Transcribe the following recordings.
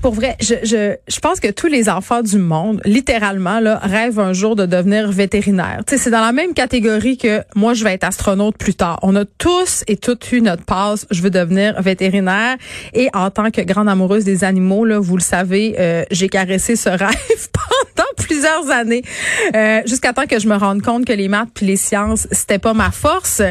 Pour vrai, je, je, je pense que tous les enfants du monde, littéralement, là, rêvent un jour de devenir vétérinaire. C'est dans la même catégorie que moi, je vais être astronaute plus tard. On a tous et toutes eu notre passe. Je veux devenir vétérinaire. Et en tant que grande amoureuse des animaux, là, vous le savez, euh, j'ai caressé ce rêve pendant plusieurs années, euh, jusqu'à temps que je me rende compte que les maths puis les sciences, c'était pas ma force.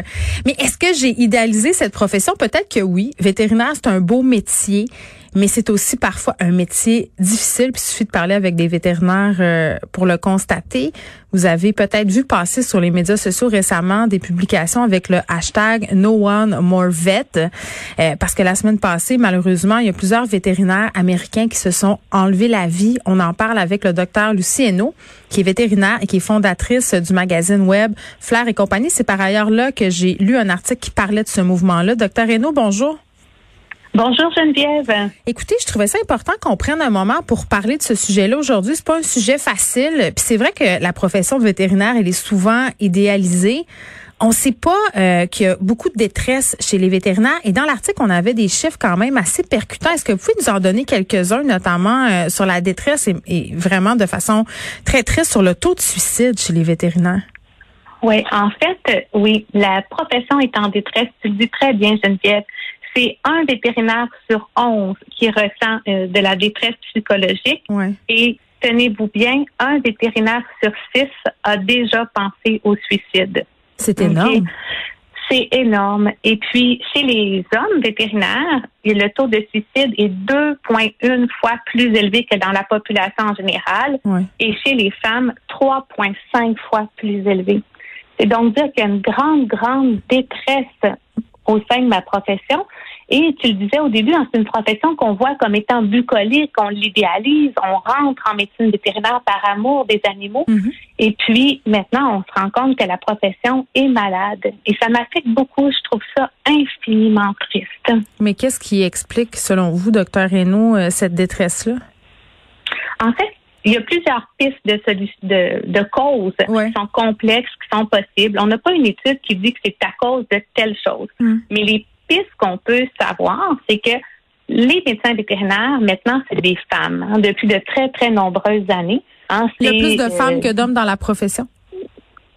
Mais est-ce que j'ai idéalisé cette profession? Peut-être que oui. Vétérinaire, c'est un beau métier mais c'est aussi parfois un métier difficile. Puis il suffit de parler avec des vétérinaires euh, pour le constater. Vous avez peut-être vu passer sur les médias sociaux récemment des publications avec le hashtag No One More Vet, euh, parce que la semaine passée, malheureusement, il y a plusieurs vétérinaires américains qui se sont enlevés la vie. On en parle avec le docteur Lucie Hainaut, qui est vétérinaire et qui est fondatrice du magazine web Flair et compagnie. C'est par ailleurs là que j'ai lu un article qui parlait de ce mouvement-là. Docteur Hainaut, bonjour. Bonjour Geneviève. Écoutez, je trouvais ça important qu'on prenne un moment pour parler de ce sujet-là aujourd'hui. C'est pas un sujet facile. Puis c'est vrai que la profession de vétérinaire, elle est souvent idéalisée. On ne sait pas euh, qu'il y a beaucoup de détresse chez les vétérinaires. Et dans l'article, on avait des chiffres quand même assez percutants. Est-ce que vous pouvez nous en donner quelques-uns, notamment euh, sur la détresse et, et, vraiment de façon très triste sur le taux de suicide chez les vétérinaires? Oui, en fait, oui, la profession est en détresse. Tu le dis très bien, Geneviève c'est un vétérinaire sur onze qui ressent euh, de la détresse psychologique. Et tenez-vous bien, un vétérinaire sur six a déjà pensé au suicide. C'est énorme. C'est énorme. Et puis, chez les hommes vétérinaires, le taux de suicide est 2,1 fois plus élevé que dans la population en général. Et chez les femmes, 3,5 fois plus élevé. C'est donc dire qu'il y a une grande, grande détresse au sein de ma profession. Et tu le disais au début, hein, c'est une profession qu'on voit comme étant bucolique, on l'idéalise, on rentre en médecine vétérinaire par amour des animaux. Mm-hmm. Et puis maintenant, on se rend compte que la profession est malade. Et ça m'affecte beaucoup. Je trouve ça infiniment triste. Mais qu'est-ce qui explique, selon vous, docteur Reynaud, euh, cette détresse-là? En fait, il y a plusieurs pistes de, de, de causes qui sont complexes, qui sont possibles. On n'a pas une étude qui dit que c'est à cause de telle chose. Mm. Mais les pistes qu'on peut savoir, c'est que les médecins vétérinaires, maintenant, c'est des femmes, hein, depuis de très, très nombreuses années. Hein, Il y a plus de femmes euh, que d'hommes dans la profession?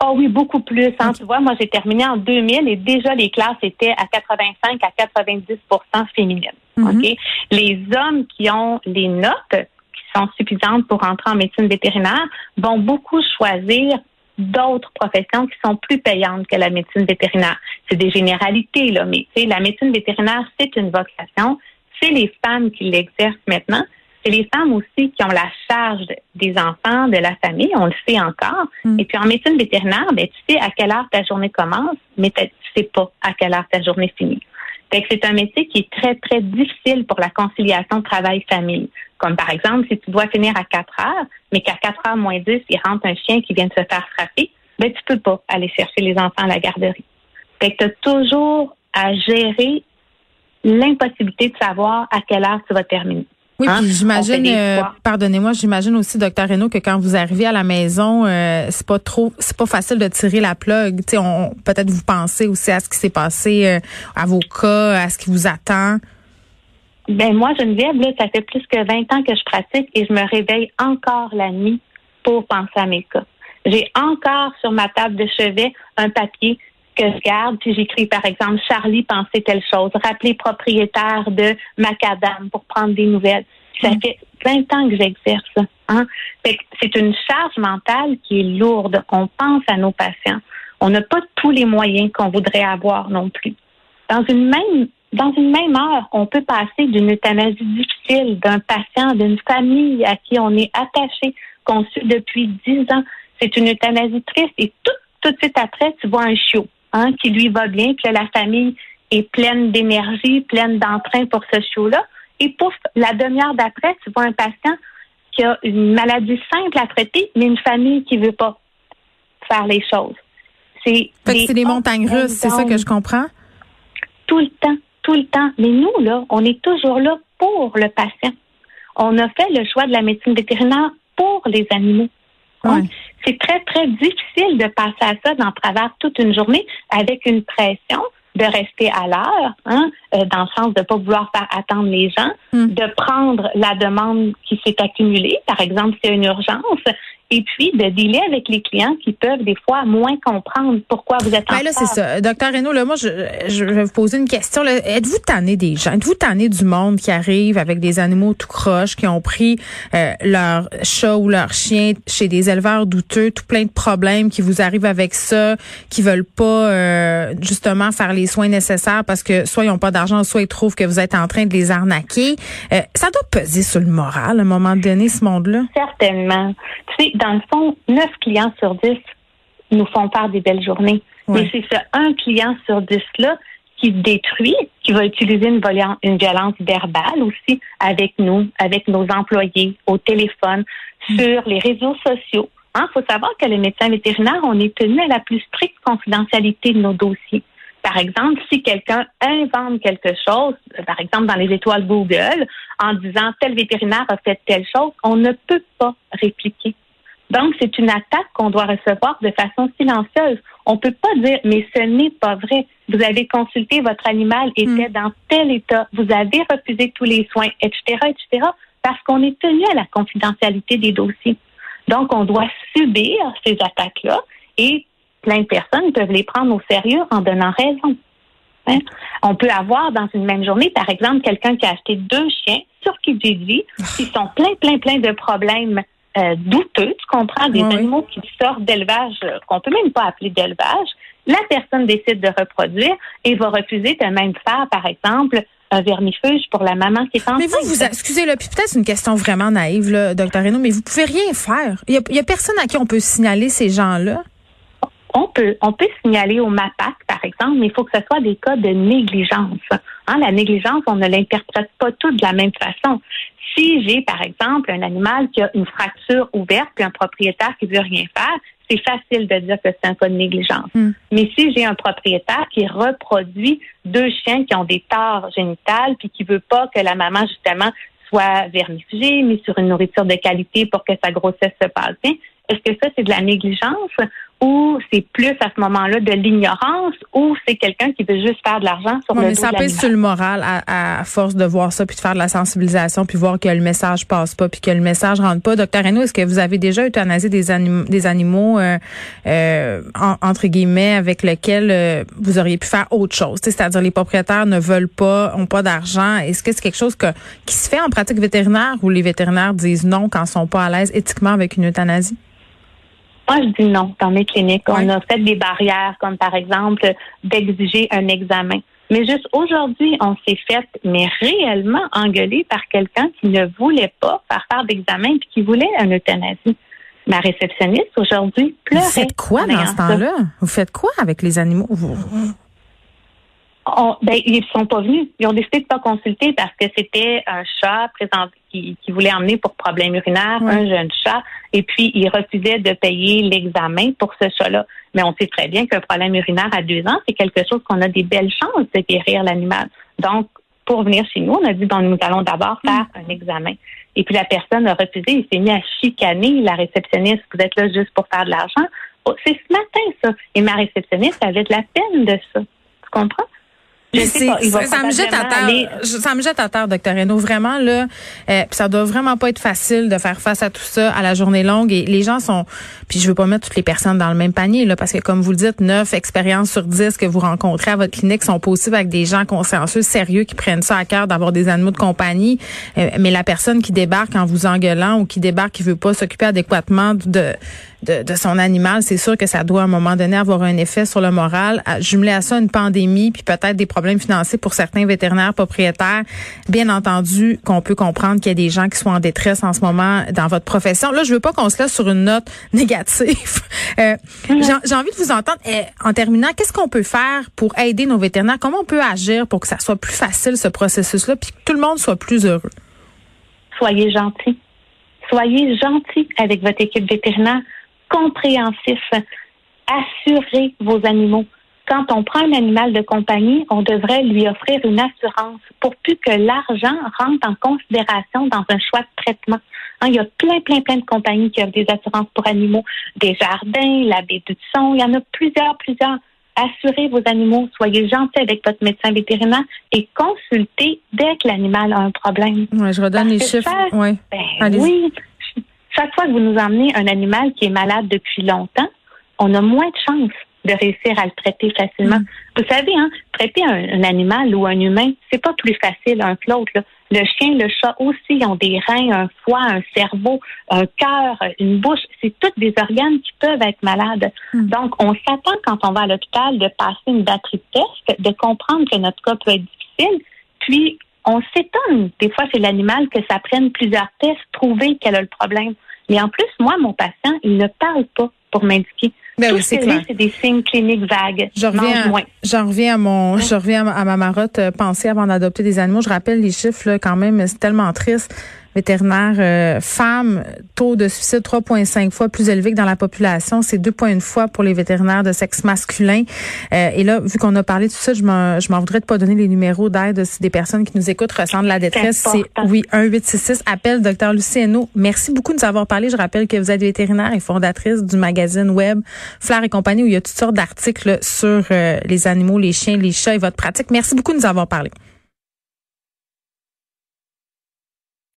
Oh oui, beaucoup plus. Hein. Tu vois, moi, j'ai terminé en 2000 et déjà les classes étaient à 85 à 90% féminines. Mm-hmm. Les hommes qui ont les notes sont suffisantes pour entrer en médecine vétérinaire vont beaucoup choisir d'autres professions qui sont plus payantes que la médecine vétérinaire. C'est des généralités, là, mais la médecine vétérinaire, c'est une vocation. C'est les femmes qui l'exercent maintenant. C'est les femmes aussi qui ont la charge des enfants, de la famille, on le sait encore. Mm. Et puis en médecine vétérinaire, ben, tu sais à quelle heure ta journée commence, mais tu sais pas à quelle heure ta journée finit. C'est un métier qui est très, très difficile pour la conciliation travail-famille. Comme par exemple, si tu dois finir à 4 heures, mais qu'à 4 heures moins 10, il rentre un chien qui vient de se faire frapper, ben, tu peux pas aller chercher les enfants à la garderie. Fait que tu as toujours à gérer l'impossibilité de savoir à quelle heure tu vas terminer. Oui, hein? puis j'imagine, euh, pardonnez-moi, j'imagine aussi, docteur Renaud, que quand vous arrivez à la maison, euh, c'est pas trop, c'est pas facile de tirer la plug. Tu sais, peut-être vous pensez aussi à ce qui s'est passé euh, à vos cas, à ce qui vous attend. Ben moi, Geneviève, là, ça fait plus que 20 ans que je pratique et je me réveille encore la nuit pour penser à mes cas. J'ai encore sur ma table de chevet un papier que je garde, puis j'écris par exemple Charlie pensait telle chose, rappeler propriétaire de macadam pour prendre des nouvelles. Ça mm. fait 20 ans que j'exerce. Hein? C'est une charge mentale qui est lourde. On pense à nos patients. On n'a pas tous les moyens qu'on voudrait avoir non plus. Dans une même dans une même heure, on peut passer d'une euthanasie difficile d'un patient, d'une famille à qui on est attaché, qu'on suit depuis dix ans. C'est une euthanasie triste et tout, tout de suite après, tu vois un chiot hein, qui lui va bien, puis la famille est pleine d'énergie, pleine d'entrain pour ce chiot-là. Et pouf, la demi-heure d'après, tu vois un patient qui a une maladie simple à traiter, mais une famille qui veut pas faire les choses. C'est des montagnes russes, c'est ça que je comprends? Tout le temps tout le temps. Mais nous, là, on est toujours là pour le patient. On a fait le choix de la médecine vétérinaire pour les animaux. C'est très, très difficile de passer à ça dans travers toute une journée avec une pression de rester à l'heure, hein, euh, dans le sens de ne pas vouloir faire attendre les gens, Hmm. de prendre la demande qui s'est accumulée, par exemple, s'il y a une urgence, et puis de dealer avec les clients qui peuvent des fois moins comprendre pourquoi vous êtes en Ben là, c'est ça. Docteur Renaud, là, moi, je, je vais vous poser une question. là. Êtes-vous tanné des gens? Êtes-vous tanné du monde qui arrive avec des animaux tout croches, qui ont pris euh, leur chat ou leur chien chez des éleveurs douteux, tout plein de problèmes, qui vous arrivent avec ça, qui veulent pas euh, justement faire les soins nécessaires parce que soit ils n'ont pas d'argent, soit ils trouvent que vous êtes en train de les arnaquer? Euh, ça doit peser sur le moral à un moment donné, ce monde-là. Certainement. Tu sais, dans le fond, 9 clients sur 10 nous font faire des belles journées. Ouais. Mais c'est ce un client sur 10-là qui détruit, qui va utiliser une, violence verbale aussi avec nous, avec nos employés, au téléphone, sur les réseaux sociaux. Il faut savoir que les médecins vétérinaires, on est tenu à la plus stricte confidentialité de nos dossiers. Par exemple, si quelqu'un invente quelque chose, par exemple dans les étoiles Google, en disant tel vétérinaire a fait telle chose, on ne peut pas répliquer. Donc, c'est une attaque qu'on doit recevoir de façon silencieuse. On peut pas dire, mais ce n'est pas vrai. Vous avez consulté, votre animal était dans tel état, vous avez refusé tous les soins, etc., etc., parce qu'on est tenu à la confidentialité des dossiers. Donc, on doit subir ces attaques-là et plein de personnes peuvent les prendre au sérieux en donnant raison. Hein? On peut avoir dans une même journée, par exemple, quelqu'un qui a acheté deux chiens sur Kijiji, qui sont plein, plein, plein de problèmes euh, douteux, tu comprends, des animaux qui sortent d'élevage, euh, qu'on peut même pas appeler d'élevage. La personne décide de reproduire et va refuser de même faire, par exemple, un vermifuge pour la maman qui est enceinte. Mais vous, vous, excusez-le, puis peut-être c'est une question vraiment naïve, là, docteur Renaud, mais vous pouvez rien faire. Il y y a personne à qui on peut signaler ces gens-là. On peut, on peut signaler au MAPAC, par exemple, mais il faut que ce soit des cas de négligence. Hein, la négligence, on ne l'interprète pas tout de la même façon. Si j'ai, par exemple, un animal qui a une fracture ouverte puis un propriétaire qui veut rien faire, c'est facile de dire que c'est un cas de négligence. Hmm. Mais si j'ai un propriétaire qui reproduit deux chiens qui ont des tares génitales puis qui veut pas que la maman, justement, soit vermifugée, mise sur une nourriture de qualité pour que sa grossesse se passe bien, est-ce que ça, c'est de la négligence ou c'est plus à ce moment-là de l'ignorance ou c'est quelqu'un qui veut juste faire de l'argent sur Ouais, le mais dos ça pèse sur le moral à, à force de voir ça, puis de faire de la sensibilisation, puis voir que le message passe pas, puis que le message rentre pas. Docteur Renaud, est-ce que vous avez déjà euthanasié des, anim- des animaux, euh, euh, en- entre guillemets, avec lesquels euh, vous auriez pu faire autre chose? C'est-à-dire les propriétaires ne veulent pas, ont pas d'argent. Est-ce que c'est quelque chose que, qui se fait en pratique vétérinaire ou les vétérinaires disent non quand ils sont pas à l'aise éthiquement avec une euthanasie? Moi, je dis non dans mes cliniques. Ouais. On a fait des barrières, comme par exemple d'exiger un examen. Mais juste aujourd'hui, on s'est fait, mais réellement engueuler par quelqu'un qui ne voulait pas faire faire d'examen puis qui voulait une euthanasie. Ma réceptionniste aujourd'hui pleurait. Vous faites quoi dans ce temps-là? Vous faites quoi avec les animaux? Vous- On- ben, ils sont pas venus. Ils ont décidé de pas consulter parce que c'était un chat présenté qui, qui voulait emmener pour problème urinaire, un jeune chat, et puis ils refusaient de payer l'examen pour ce chat-là. Mais on sait très bien qu'un problème urinaire à deux ans, c'est quelque chose qu'on a des belles chances de guérir l'animal. Donc, pour venir chez nous, on a dit bon, nous allons d'abord faire un examen. Et puis la personne a refusé, il s'est mis à chicaner la réceptionniste. Vous êtes là juste pour faire de l'argent. Oh, c'est ce matin, ça. Et ma réceptionniste avait de la peine de ça. Tu comprends? Mais c'est- ça, ça me jette à terre. aller- Je- Ça me jette à terre, docteur Renaud. Vraiment, là, euh, puis ça doit vraiment pas être facile de faire face à tout ça à la journée longue. Et les gens sont, puis je veux pas mettre toutes les personnes dans le même panier, là, parce que comme vous le dites, neuf expériences sur dix que vous rencontrez à votre clinique sont possibles avec des gens consciencieux, sérieux, qui prennent ça à cœur d'avoir des animaux de compagnie. Euh, mais la personne qui débarque en vous engueulant ou qui débarque qui veut pas s'occuper adéquatement de, de, de son animal, c'est sûr que ça doit à un moment donné avoir un effet sur le moral. À- Jumelé à ça une pandémie, puis peut-être des problèmes financiers pour certains vétérinaires propriétaires. Bien entendu qu'on peut comprendre qu'il y a des gens qui sont en détresse en ce moment dans votre profession. Là, je veux pas qu'on se laisse sur une note négative. Euh, j'ai j'ai envie de vous entendre. Eh, en terminant, qu'est-ce qu'on peut faire pour aider nos vétérinaires? Comment on peut agir pour que ça soit plus facile, ce processus-là, puis que tout le monde soit plus heureux? soyez gentils. Soyez gentils avec votre équipe vétérinaire, compréhensif. Assurez vos animaux. Quand on prend un animal de compagnie, on devrait lui offrir une assurance pour plus que l'argent rentre en considération dans un choix de traitement. Hein, il y a plein, plein, plein de compagnies qui offrent des assurances pour animaux, des jardins, la baie du son, il y en a plusieurs, plusieurs. assurez vos animaux, soyez gentils avec votre médecin vétérinaire et consultez dès que l'animal a un problème. Ouais, je redonne les chiffres. ouais. ben, oui. Chaque fois que vous nous emmenez un animal qui est malade depuis longtemps, on a moins de chances de réussir à le traiter facilement. Mm. Vous savez, hein, traiter un, animal ou un humain, c'est pas plus facile un que l'autre. Le chien, le chat aussi ont des reins, un foie, un cerveau, un cœur, une bouche. C'est tous des organes qui peuvent être malades. Mm. Donc, on s'attend quand on va à l'hôpital de passer une batterie de tests, de comprendre que notre cas peut être difficile. Puis, on s'étonne des fois chez l'animal que ça prenne plusieurs tests, trouver quel a le problème. Mais en plus, moi, mon patient, il ne parle pas pour m'indiquer. Ben oui, c'est des signes cliniques vagues. Je reviens, j'en reviens à mon, je reviens à ma marotte euh, penser avant d'adopter des animaux. Je rappelle les chiffres là, quand même, c'est tellement triste vétérinaire euh, femmes, taux de suicide 3,5 fois plus élevé que dans la population. C'est 2,1 fois pour les vétérinaires de sexe masculin. Euh, et là, vu qu'on a parlé de tout ça, je m'en, je m'en voudrais de pas donner les numéros d'aide si des personnes qui nous écoutent ressentent la détresse. C'est, oui, 1866, appel docteur Luciano. Merci beaucoup de nous avoir parlé. Je rappelle que vous êtes vétérinaire et fondatrice du magazine web Fleur et compagnie où il y a toutes sortes d'articles sur euh, les animaux, les chiens, les chats et votre pratique. Merci beaucoup de nous avoir parlé.